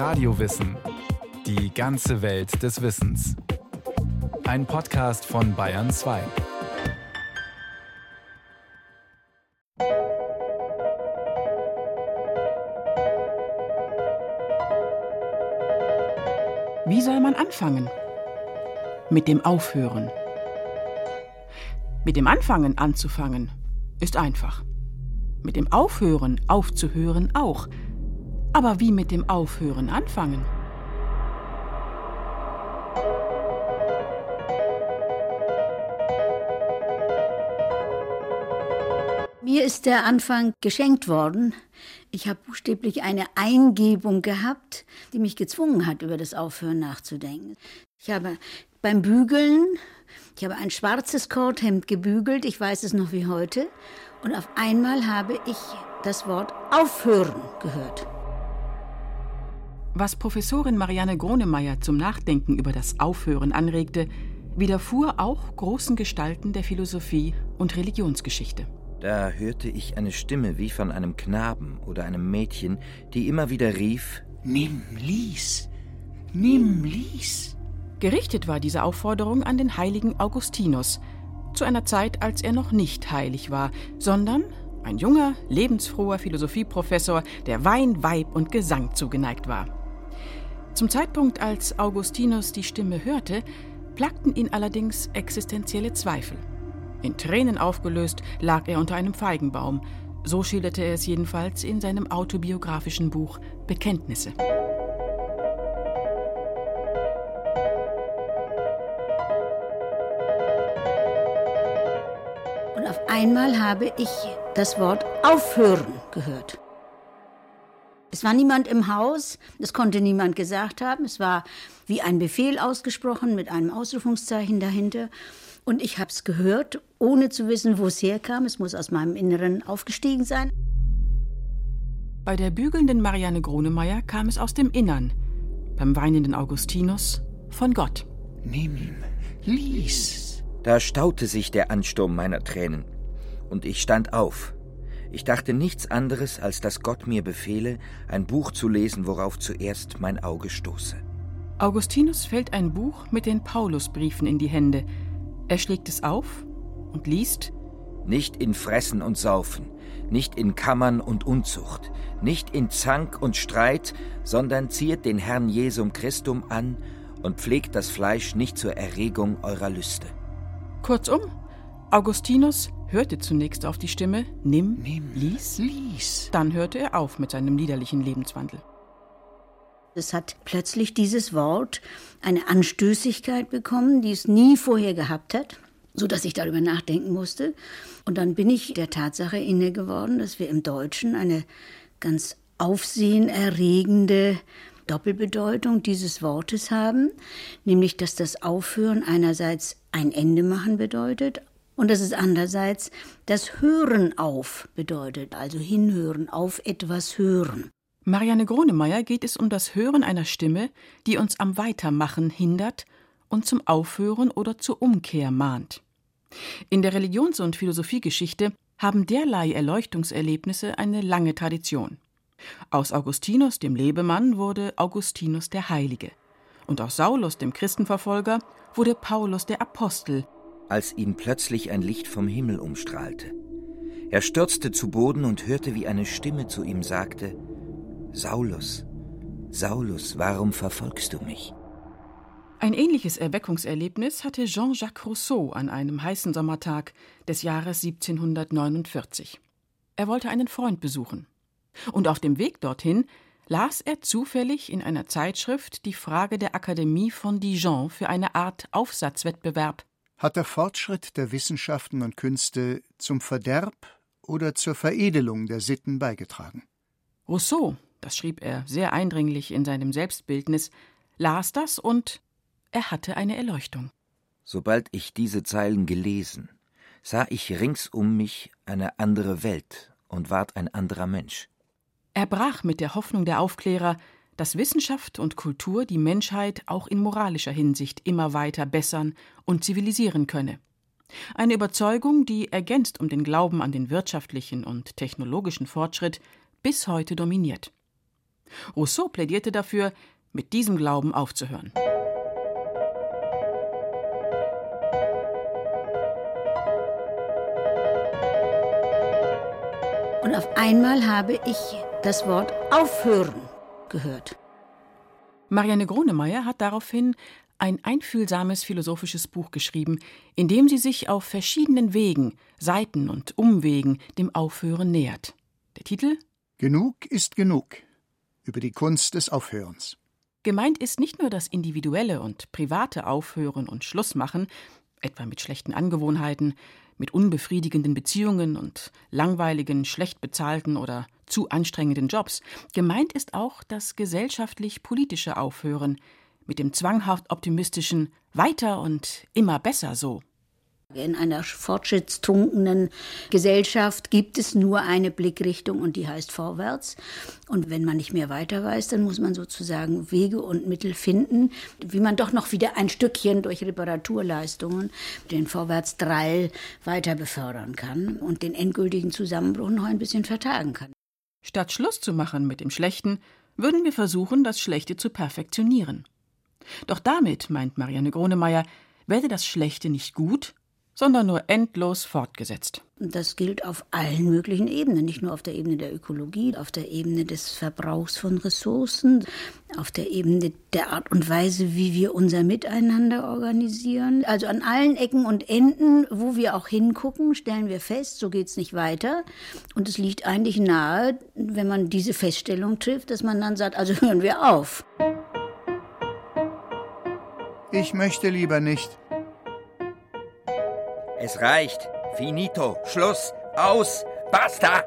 Radiowissen. Die ganze Welt des Wissens. Ein Podcast von Bayern 2. Wie soll man anfangen? Mit dem Aufhören. Mit dem Anfangen anzufangen ist einfach. Mit dem Aufhören aufzuhören auch. Aber wie mit dem Aufhören anfangen? Mir ist der Anfang geschenkt worden. Ich habe buchstäblich eine Eingebung gehabt, die mich gezwungen hat, über das Aufhören nachzudenken. Ich habe beim Bügeln, ich habe ein schwarzes Kordhemd gebügelt, ich weiß es noch wie heute, und auf einmal habe ich das Wort Aufhören gehört. Was Professorin Marianne Gronemeyer zum Nachdenken über das Aufhören anregte, widerfuhr auch großen Gestalten der Philosophie und Religionsgeschichte. Da hörte ich eine Stimme wie von einem Knaben oder einem Mädchen, die immer wieder rief Nimm, lies, nimm, lies. Gerichtet war diese Aufforderung an den heiligen Augustinus, zu einer Zeit, als er noch nicht heilig war, sondern ein junger, lebensfroher Philosophieprofessor, der Wein, Weib und Gesang zugeneigt war. Zum Zeitpunkt, als Augustinus die Stimme hörte, plagten ihn allerdings existenzielle Zweifel. In Tränen aufgelöst lag er unter einem Feigenbaum. So schilderte er es jedenfalls in seinem autobiografischen Buch Bekenntnisse. Und auf einmal habe ich das Wort Aufhören gehört. Es war niemand im Haus, das konnte niemand gesagt haben. Es war wie ein Befehl ausgesprochen mit einem Ausrufungszeichen dahinter. Und ich habe es gehört, ohne zu wissen, wo es herkam. Es muss aus meinem Inneren aufgestiegen sein. Bei der bügelnden Marianne Gronemeyer kam es aus dem Innern, beim weinenden Augustinus von Gott. Nimm, lies. Da staute sich der Ansturm meiner Tränen, und ich stand auf. Ich dachte nichts anderes, als dass Gott mir befehle, ein Buch zu lesen, worauf zuerst mein Auge stoße. Augustinus fällt ein Buch mit den Paulusbriefen in die Hände. Er schlägt es auf und liest Nicht in Fressen und Saufen, nicht in Kammern und Unzucht, nicht in Zank und Streit, sondern zieht den Herrn Jesum Christum an und pflegt das Fleisch nicht zur Erregung eurer Lüste. Kurzum, Augustinus hörte zunächst auf die Stimme Nimm, Nimm, lies, lies. dann hörte er auf mit seinem liederlichen Lebenswandel. Es hat plötzlich dieses Wort eine Anstößigkeit bekommen, die es nie vorher gehabt hat, so dass ich darüber nachdenken musste. Und dann bin ich der Tatsache inne geworden, dass wir im Deutschen eine ganz aufsehenerregende Doppelbedeutung dieses Wortes haben, nämlich dass das Aufhören einerseits ein Ende machen bedeutet und dass es andererseits das Hören auf bedeutet, also hinhören, auf etwas hören. Marianne Gronemeyer geht es um das Hören einer Stimme, die uns am Weitermachen hindert und zum Aufhören oder zur Umkehr mahnt. In der Religions- und Philosophiegeschichte haben derlei Erleuchtungserlebnisse eine lange Tradition. Aus Augustinus, dem Lebemann, wurde Augustinus der Heilige. Und aus Saulus, dem Christenverfolger, wurde Paulus der Apostel, als ihn plötzlich ein Licht vom Himmel umstrahlte. Er stürzte zu Boden und hörte, wie eine Stimme zu ihm sagte, Saulus, Saulus, warum verfolgst du mich? Ein ähnliches Erweckungserlebnis hatte Jean-Jacques Rousseau an einem heißen Sommertag des Jahres 1749. Er wollte einen Freund besuchen. Und auf dem Weg dorthin las er zufällig in einer Zeitschrift die Frage der Akademie von Dijon für eine Art Aufsatzwettbewerb. Hat der Fortschritt der Wissenschaften und Künste zum Verderb oder zur Veredelung der Sitten beigetragen? Rousseau, das schrieb er sehr eindringlich in seinem Selbstbildnis, las das und er hatte eine Erleuchtung. Sobald ich diese Zeilen gelesen, sah ich rings um mich eine andere Welt und ward ein anderer Mensch. Er brach mit der Hoffnung der Aufklärer, dass Wissenschaft und Kultur die Menschheit auch in moralischer Hinsicht immer weiter bessern und zivilisieren könne. Eine Überzeugung, die, ergänzt um den Glauben an den wirtschaftlichen und technologischen Fortschritt, bis heute dominiert. Rousseau plädierte dafür, mit diesem Glauben aufzuhören. Und auf einmal habe ich das Wort aufhören gehört. Marianne Gronemeyer hat daraufhin ein einfühlsames philosophisches Buch geschrieben, in dem sie sich auf verschiedenen Wegen, Seiten und Umwegen dem Aufhören nähert. Der Titel Genug ist genug über die Kunst des Aufhörens. Gemeint ist nicht nur das individuelle und private Aufhören und Schlussmachen, etwa mit schlechten Angewohnheiten, mit unbefriedigenden Beziehungen und langweiligen, schlecht bezahlten oder zu anstrengenden Jobs. Gemeint ist auch das gesellschaftlich-politische Aufhören mit dem zwanghaft optimistischen Weiter und immer besser so. In einer fortschrittstrunkenen Gesellschaft gibt es nur eine Blickrichtung und die heißt vorwärts. Und wenn man nicht mehr weiter weiß, dann muss man sozusagen Wege und Mittel finden, wie man doch noch wieder ein Stückchen durch Reparaturleistungen den Vorwärtsdrall weiter befördern kann und den endgültigen Zusammenbruch noch ein bisschen vertagen kann. Statt Schluss zu machen mit dem Schlechten, würden wir versuchen, das Schlechte zu perfektionieren. Doch damit, meint Marianne Gronemeyer, werde das Schlechte nicht gut, sondern nur endlos fortgesetzt. Das gilt auf allen möglichen Ebenen, nicht nur auf der Ebene der Ökologie, auf der Ebene des Verbrauchs von Ressourcen, auf der Ebene der Art und Weise, wie wir unser Miteinander organisieren. Also an allen Ecken und Enden, wo wir auch hingucken, stellen wir fest, so geht es nicht weiter. Und es liegt eigentlich nahe, wenn man diese Feststellung trifft, dass man dann sagt, also hören wir auf. Ich möchte lieber nicht. Es reicht. Finito. Schluss. Aus. Basta.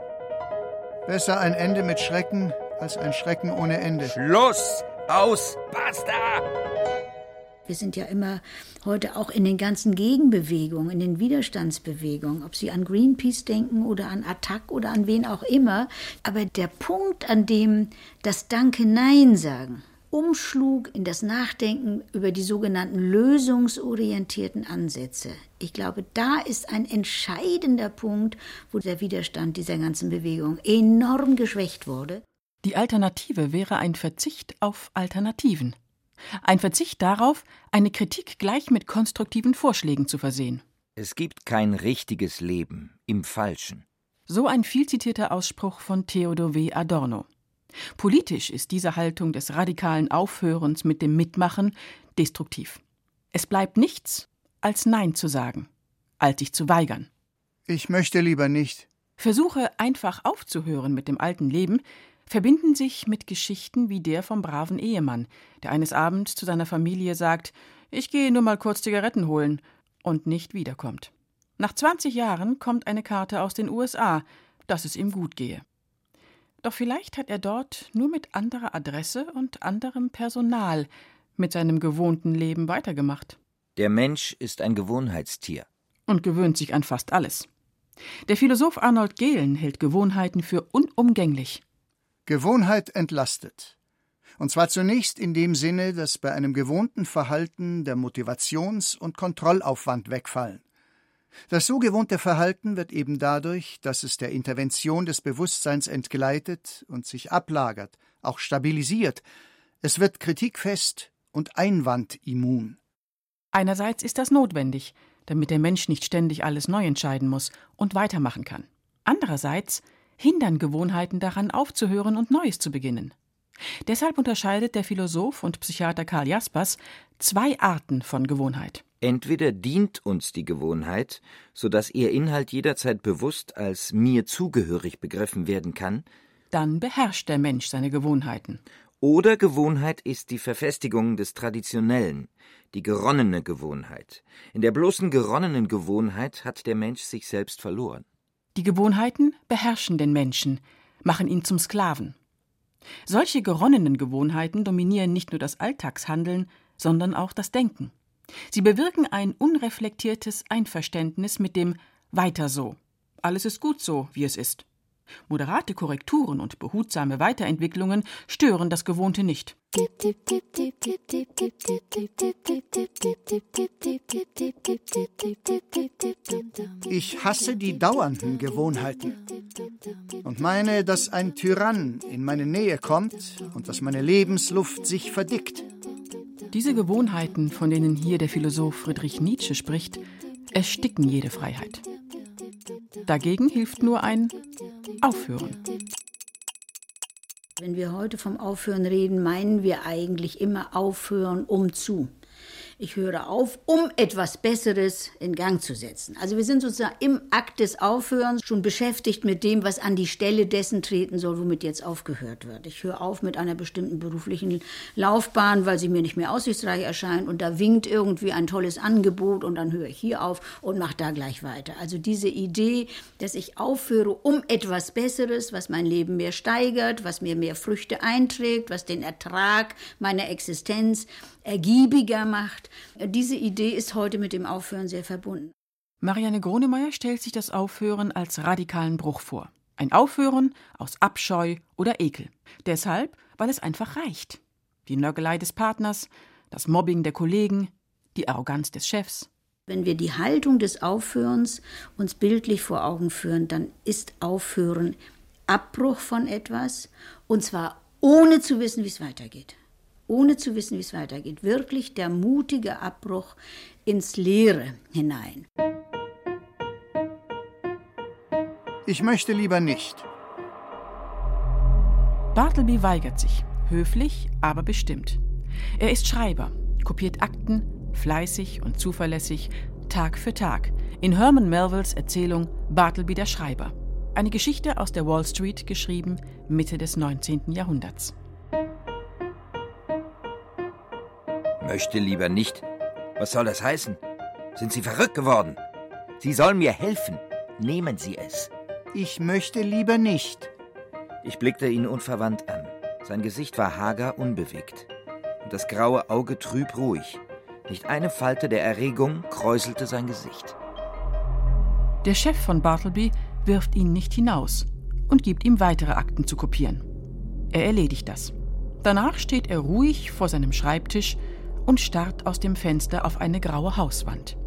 Besser ein Ende mit Schrecken als ein Schrecken ohne Ende. Schluss. Aus. Basta. Wir sind ja immer heute auch in den ganzen Gegenbewegungen, in den Widerstandsbewegungen, ob Sie an Greenpeace denken oder an Attac oder an wen auch immer. Aber der Punkt, an dem das Danke Nein sagen umschlug in das Nachdenken über die sogenannten lösungsorientierten Ansätze. Ich glaube, da ist ein entscheidender Punkt, wo der Widerstand dieser ganzen Bewegung enorm geschwächt wurde. Die Alternative wäre ein Verzicht auf Alternativen. Ein Verzicht darauf, eine Kritik gleich mit konstruktiven Vorschlägen zu versehen. Es gibt kein richtiges Leben im Falschen. So ein vielzitierter Ausspruch von Theodor W. Adorno. Politisch ist diese Haltung des radikalen Aufhörens mit dem Mitmachen destruktiv. Es bleibt nichts, als Nein zu sagen, als sich zu weigern. Ich möchte lieber nicht. Versuche einfach aufzuhören mit dem alten Leben verbinden sich mit Geschichten wie der vom braven Ehemann, der eines Abends zu seiner Familie sagt, ich gehe nur mal kurz Zigaretten holen und nicht wiederkommt. Nach 20 Jahren kommt eine Karte aus den USA, dass es ihm gut gehe. Doch vielleicht hat er dort nur mit anderer Adresse und anderem Personal mit seinem gewohnten Leben weitergemacht. Der Mensch ist ein Gewohnheitstier. Und gewöhnt sich an fast alles. Der Philosoph Arnold Gehlen hält Gewohnheiten für unumgänglich. Gewohnheit entlastet. Und zwar zunächst in dem Sinne, dass bei einem gewohnten Verhalten der Motivations- und Kontrollaufwand wegfallen. Das so gewohnte Verhalten wird eben dadurch, dass es der Intervention des Bewusstseins entgleitet und sich ablagert, auch stabilisiert. Es wird kritikfest und einwandimmun. Einerseits ist das notwendig, damit der Mensch nicht ständig alles neu entscheiden muss und weitermachen kann. Andererseits hindern Gewohnheiten daran, aufzuhören und Neues zu beginnen. Deshalb unterscheidet der Philosoph und Psychiater Karl Jaspers zwei Arten von Gewohnheit. Entweder dient uns die Gewohnheit, so dass ihr Inhalt jederzeit bewusst als mir zugehörig begriffen werden kann, dann beherrscht der Mensch seine Gewohnheiten. Oder Gewohnheit ist die Verfestigung des Traditionellen, die geronnene Gewohnheit. In der bloßen geronnenen Gewohnheit hat der Mensch sich selbst verloren. Die Gewohnheiten beherrschen den Menschen, machen ihn zum Sklaven. Solche geronnenen Gewohnheiten dominieren nicht nur das Alltagshandeln, sondern auch das Denken. Sie bewirken ein unreflektiertes Einverständnis mit dem Weiter so. Alles ist gut so, wie es ist. Moderate Korrekturen und behutsame Weiterentwicklungen stören das Gewohnte nicht. Ich hasse die dauernden Gewohnheiten und meine, dass ein Tyrann in meine Nähe kommt und dass meine Lebensluft sich verdickt. Diese Gewohnheiten, von denen hier der Philosoph Friedrich Nietzsche spricht, ersticken jede Freiheit. Dagegen hilft nur ein Aufhören. Wenn wir heute vom Aufhören reden, meinen wir eigentlich immer Aufhören um zu. Ich höre auf, um etwas Besseres in Gang zu setzen. Also wir sind sozusagen im Akt des Aufhörens schon beschäftigt mit dem, was an die Stelle dessen treten soll, womit jetzt aufgehört wird. Ich höre auf mit einer bestimmten beruflichen Laufbahn, weil sie mir nicht mehr aussichtsreich erscheint und da winkt irgendwie ein tolles Angebot und dann höre ich hier auf und mache da gleich weiter. Also diese Idee, dass ich aufhöre, um etwas Besseres, was mein Leben mehr steigert, was mir mehr Früchte einträgt, was den Ertrag meiner Existenz ergiebiger macht. Diese Idee ist heute mit dem Aufhören sehr verbunden. Marianne Gronemeyer stellt sich das Aufhören als radikalen Bruch vor. Ein Aufhören aus Abscheu oder Ekel. Deshalb, weil es einfach reicht. Die Nörgelei des Partners, das Mobbing der Kollegen, die Arroganz des Chefs. Wenn wir die Haltung des Aufhörens uns bildlich vor Augen führen, dann ist Aufhören Abbruch von etwas und zwar ohne zu wissen, wie es weitergeht ohne zu wissen, wie es weitergeht. Wirklich der mutige Abbruch ins Leere hinein. Ich möchte lieber nicht. Bartleby weigert sich, höflich, aber bestimmt. Er ist Schreiber, kopiert Akten, fleißig und zuverlässig, Tag für Tag, in Herman Melvilles Erzählung Bartleby der Schreiber. Eine Geschichte aus der Wall Street, geschrieben Mitte des 19. Jahrhunderts. Möchte lieber nicht. Was soll das heißen? Sind Sie verrückt geworden? Sie sollen mir helfen. Nehmen Sie es. Ich möchte lieber nicht. Ich blickte ihn unverwandt an. Sein Gesicht war hager, unbewegt. Und das graue Auge trüb ruhig. Nicht eine Falte der Erregung kräuselte sein Gesicht. Der Chef von Bartleby wirft ihn nicht hinaus und gibt ihm weitere Akten zu kopieren. Er erledigt das. Danach steht er ruhig vor seinem Schreibtisch und starrt aus dem Fenster auf eine graue Hauswand.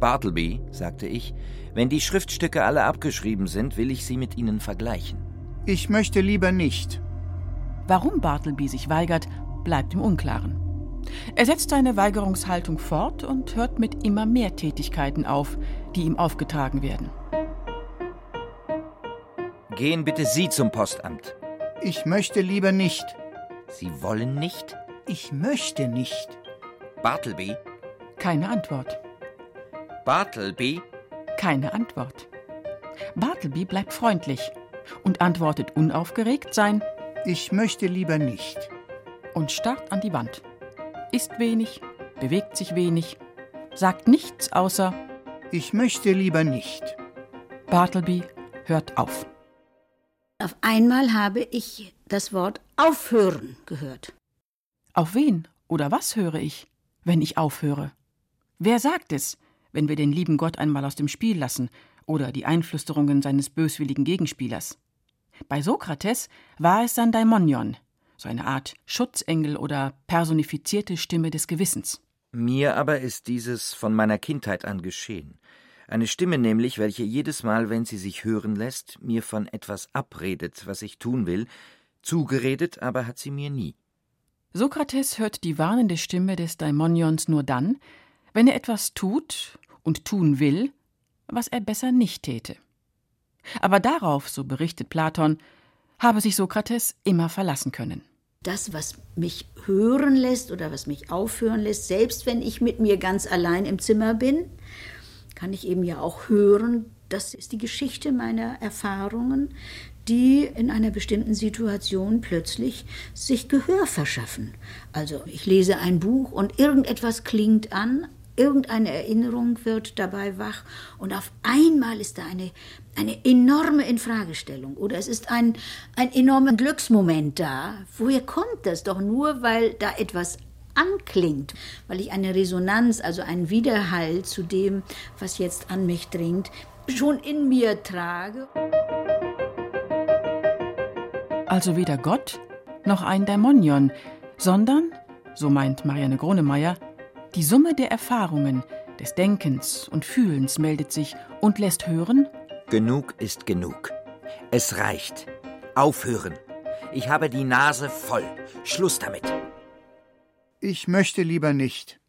Bartleby, sagte ich, wenn die Schriftstücke alle abgeschrieben sind, will ich sie mit ihnen vergleichen. Ich möchte lieber nicht. Warum Bartleby sich weigert, bleibt im Unklaren. Er setzt seine Weigerungshaltung fort und hört mit immer mehr Tätigkeiten auf, die ihm aufgetragen werden. Gehen bitte Sie zum Postamt. Ich möchte lieber nicht. Sie wollen nicht? Ich möchte nicht. Bartleby? Keine Antwort. Bartleby? Keine Antwort. Bartleby bleibt freundlich und antwortet unaufgeregt sein Ich möchte lieber nicht. und starrt an die Wand. Isst wenig, bewegt sich wenig, sagt nichts außer Ich möchte lieber nicht. Bartleby hört auf. Auf einmal habe ich das Wort aufhören gehört. Auf wen oder was höre ich, wenn ich aufhöre? Wer sagt es, wenn wir den lieben Gott einmal aus dem Spiel lassen oder die Einflüsterungen seines böswilligen Gegenspielers? Bei Sokrates war es sein Daimonion, so eine Art Schutzengel oder personifizierte Stimme des Gewissens. Mir aber ist dieses von meiner Kindheit an geschehen. Eine Stimme nämlich, welche jedes Mal, wenn sie sich hören lässt, mir von etwas abredet, was ich tun will, zugeredet aber hat sie mir nie. Sokrates hört die warnende Stimme des Daimonions nur dann, wenn er etwas tut und tun will, was er besser nicht täte. Aber darauf, so berichtet Platon, habe sich Sokrates immer verlassen können. Das, was mich hören lässt oder was mich aufhören lässt, selbst wenn ich mit mir ganz allein im Zimmer bin, kann ich eben ja auch hören. Das ist die Geschichte meiner Erfahrungen, die in einer bestimmten Situation plötzlich sich Gehör verschaffen. Also ich lese ein Buch und irgendetwas klingt an, irgendeine Erinnerung wird dabei wach und auf einmal ist da eine, eine enorme Infragestellung oder es ist ein, ein enormer Glücksmoment da. Woher kommt das? Doch nur, weil da etwas anklingt, weil ich eine Resonanz, also einen Widerhall zu dem, was jetzt an mich dringt, schon in mir trage. Also weder Gott noch ein Dämonion, sondern, so meint Marianne Gronemeyer, die Summe der Erfahrungen, des Denkens und Fühlens meldet sich und lässt hören: Genug ist genug. Es reicht. Aufhören. Ich habe die Nase voll. Schluss damit. Ich möchte lieber nicht.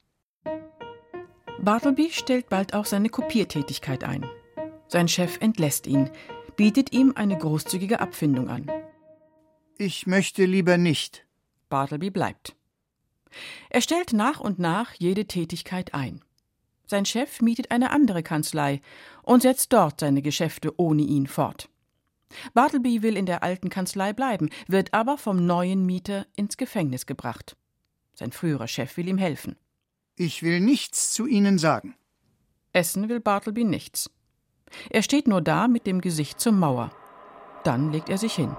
Bartleby stellt bald auch seine Kopiertätigkeit ein. Sein Chef entlässt ihn, bietet ihm eine großzügige Abfindung an. Ich möchte lieber nicht. Bartleby bleibt. Er stellt nach und nach jede Tätigkeit ein. Sein Chef mietet eine andere Kanzlei und setzt dort seine Geschäfte ohne ihn fort. Bartleby will in der alten Kanzlei bleiben, wird aber vom neuen Mieter ins Gefängnis gebracht. Sein früherer Chef will ihm helfen. Ich will nichts zu Ihnen sagen. Essen will Bartleby nichts. Er steht nur da mit dem Gesicht zur Mauer. Dann legt er sich hin.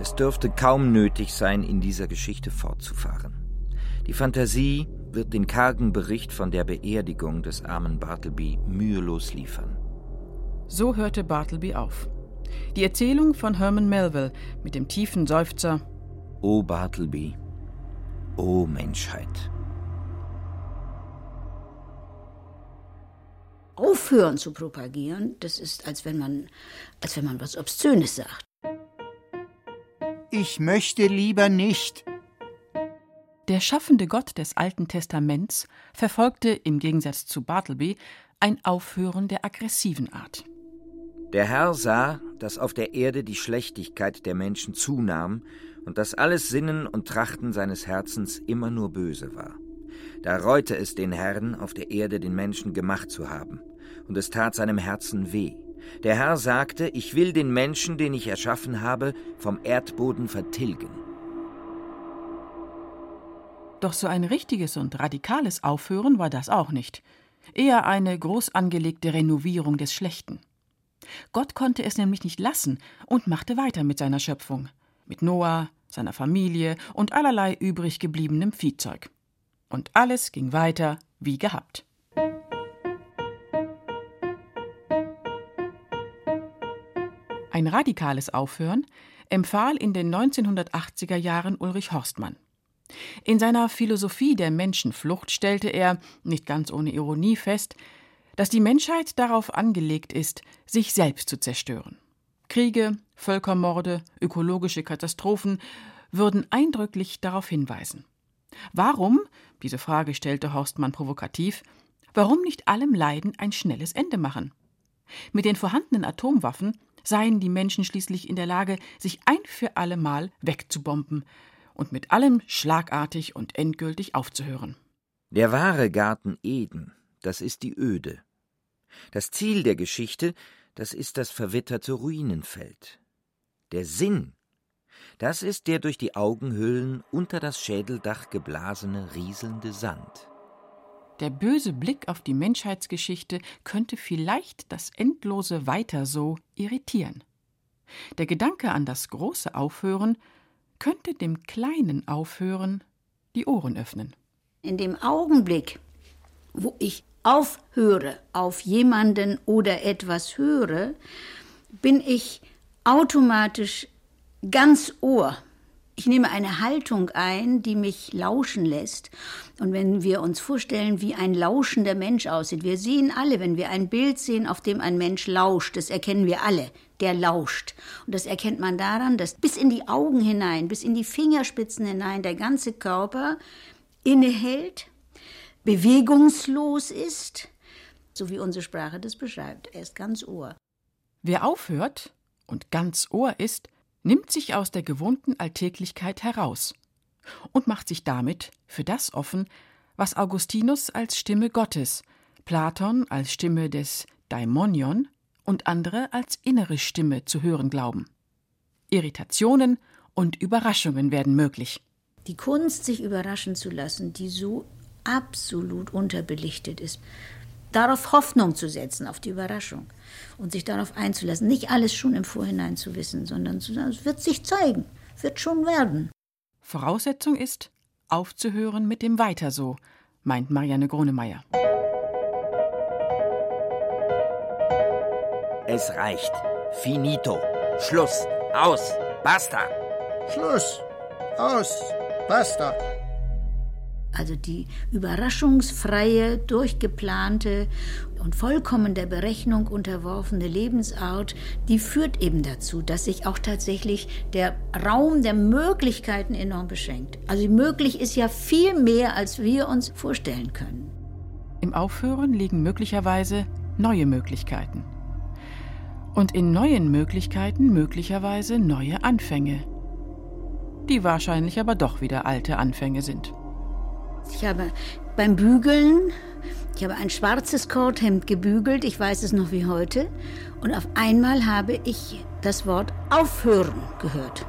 Es dürfte kaum nötig sein, in dieser Geschichte fortzufahren. Die Fantasie wird den kargen Bericht von der Beerdigung des armen Bartleby mühelos liefern. So hörte Bartleby auf. Die Erzählung von Herman Melville mit dem tiefen Seufzer O Bartleby, o Menschheit. Aufhören zu propagieren, das ist, als wenn man, als wenn man was Obszönes sagt. Ich möchte lieber nicht. Der schaffende Gott des Alten Testaments verfolgte im Gegensatz zu Bartleby ein Aufhören der aggressiven Art. Der Herr sah, dass auf der Erde die Schlechtigkeit der Menschen zunahm und dass alles Sinnen und Trachten seines Herzens immer nur böse war. Da reute es den Herrn, auf der Erde den Menschen gemacht zu haben, und es tat seinem Herzen weh. Der Herr sagte, ich will den Menschen, den ich erschaffen habe, vom Erdboden vertilgen. Doch so ein richtiges und radikales Aufhören war das auch nicht. Eher eine groß angelegte Renovierung des Schlechten. Gott konnte es nämlich nicht lassen und machte weiter mit seiner Schöpfung, mit Noah, seiner Familie und allerlei übrig gebliebenem Viehzeug. Und alles ging weiter wie gehabt. Ein radikales Aufhören empfahl in den 1980er Jahren Ulrich Horstmann. In seiner Philosophie der Menschenflucht stellte er, nicht ganz ohne Ironie, fest, dass die Menschheit darauf angelegt ist, sich selbst zu zerstören. Kriege, Völkermorde, ökologische Katastrophen würden eindrücklich darauf hinweisen. Warum, diese Frage stellte Horstmann provokativ, warum nicht allem Leiden ein schnelles Ende machen? Mit den vorhandenen Atomwaffen seien die Menschen schließlich in der Lage, sich ein für allemal wegzubomben und mit allem schlagartig und endgültig aufzuhören. Der wahre Garten Eden, das ist die Öde. Das Ziel der Geschichte, das ist das verwitterte Ruinenfeld. Der Sinn, das ist der durch die Augenhöhlen unter das Schädeldach geblasene rieselnde Sand. Der böse Blick auf die Menschheitsgeschichte könnte vielleicht das endlose Weiter so irritieren. Der Gedanke an das große Aufhören könnte dem kleinen Aufhören die Ohren öffnen. In dem Augenblick, wo ich aufhöre, auf jemanden oder etwas höre, bin ich automatisch ganz Ohr. Ich nehme eine Haltung ein, die mich lauschen lässt. Und wenn wir uns vorstellen, wie ein lauschender Mensch aussieht, wir sehen alle, wenn wir ein Bild sehen, auf dem ein Mensch lauscht, das erkennen wir alle, der lauscht. Und das erkennt man daran, dass bis in die Augen hinein, bis in die Fingerspitzen hinein der ganze Körper innehält, bewegungslos ist, so wie unsere Sprache das beschreibt. Er ist ganz Ohr. Wer aufhört und ganz Ohr ist, nimmt sich aus der gewohnten Alltäglichkeit heraus und macht sich damit für das offen, was Augustinus als Stimme Gottes, Platon als Stimme des Daimonion und andere als innere Stimme zu hören glauben. Irritationen und Überraschungen werden möglich. Die Kunst, sich überraschen zu lassen, die so absolut unterbelichtet ist, darauf Hoffnung zu setzen, auf die Überraschung und sich darauf einzulassen, nicht alles schon im Vorhinein zu wissen, sondern zu sagen, es wird sich zeigen, wird schon werden. Voraussetzung ist, aufzuhören mit dem Weiter so, meint Marianne Gronemeyer. Es reicht. Finito. Schluss. Aus. Basta! Schluss! Aus! Basta! Also die überraschungsfreie, durchgeplante und vollkommen der Berechnung unterworfene Lebensart, die führt eben dazu, dass sich auch tatsächlich der Raum der Möglichkeiten enorm beschränkt. Also möglich ist ja viel mehr, als wir uns vorstellen können. Im Aufhören liegen möglicherweise neue Möglichkeiten. Und in neuen Möglichkeiten möglicherweise neue Anfänge, die wahrscheinlich aber doch wieder alte Anfänge sind. Ich habe beim Bügeln, ich habe ein schwarzes Kordhemd gebügelt, ich weiß es noch wie heute, und auf einmal habe ich das Wort aufhören gehört.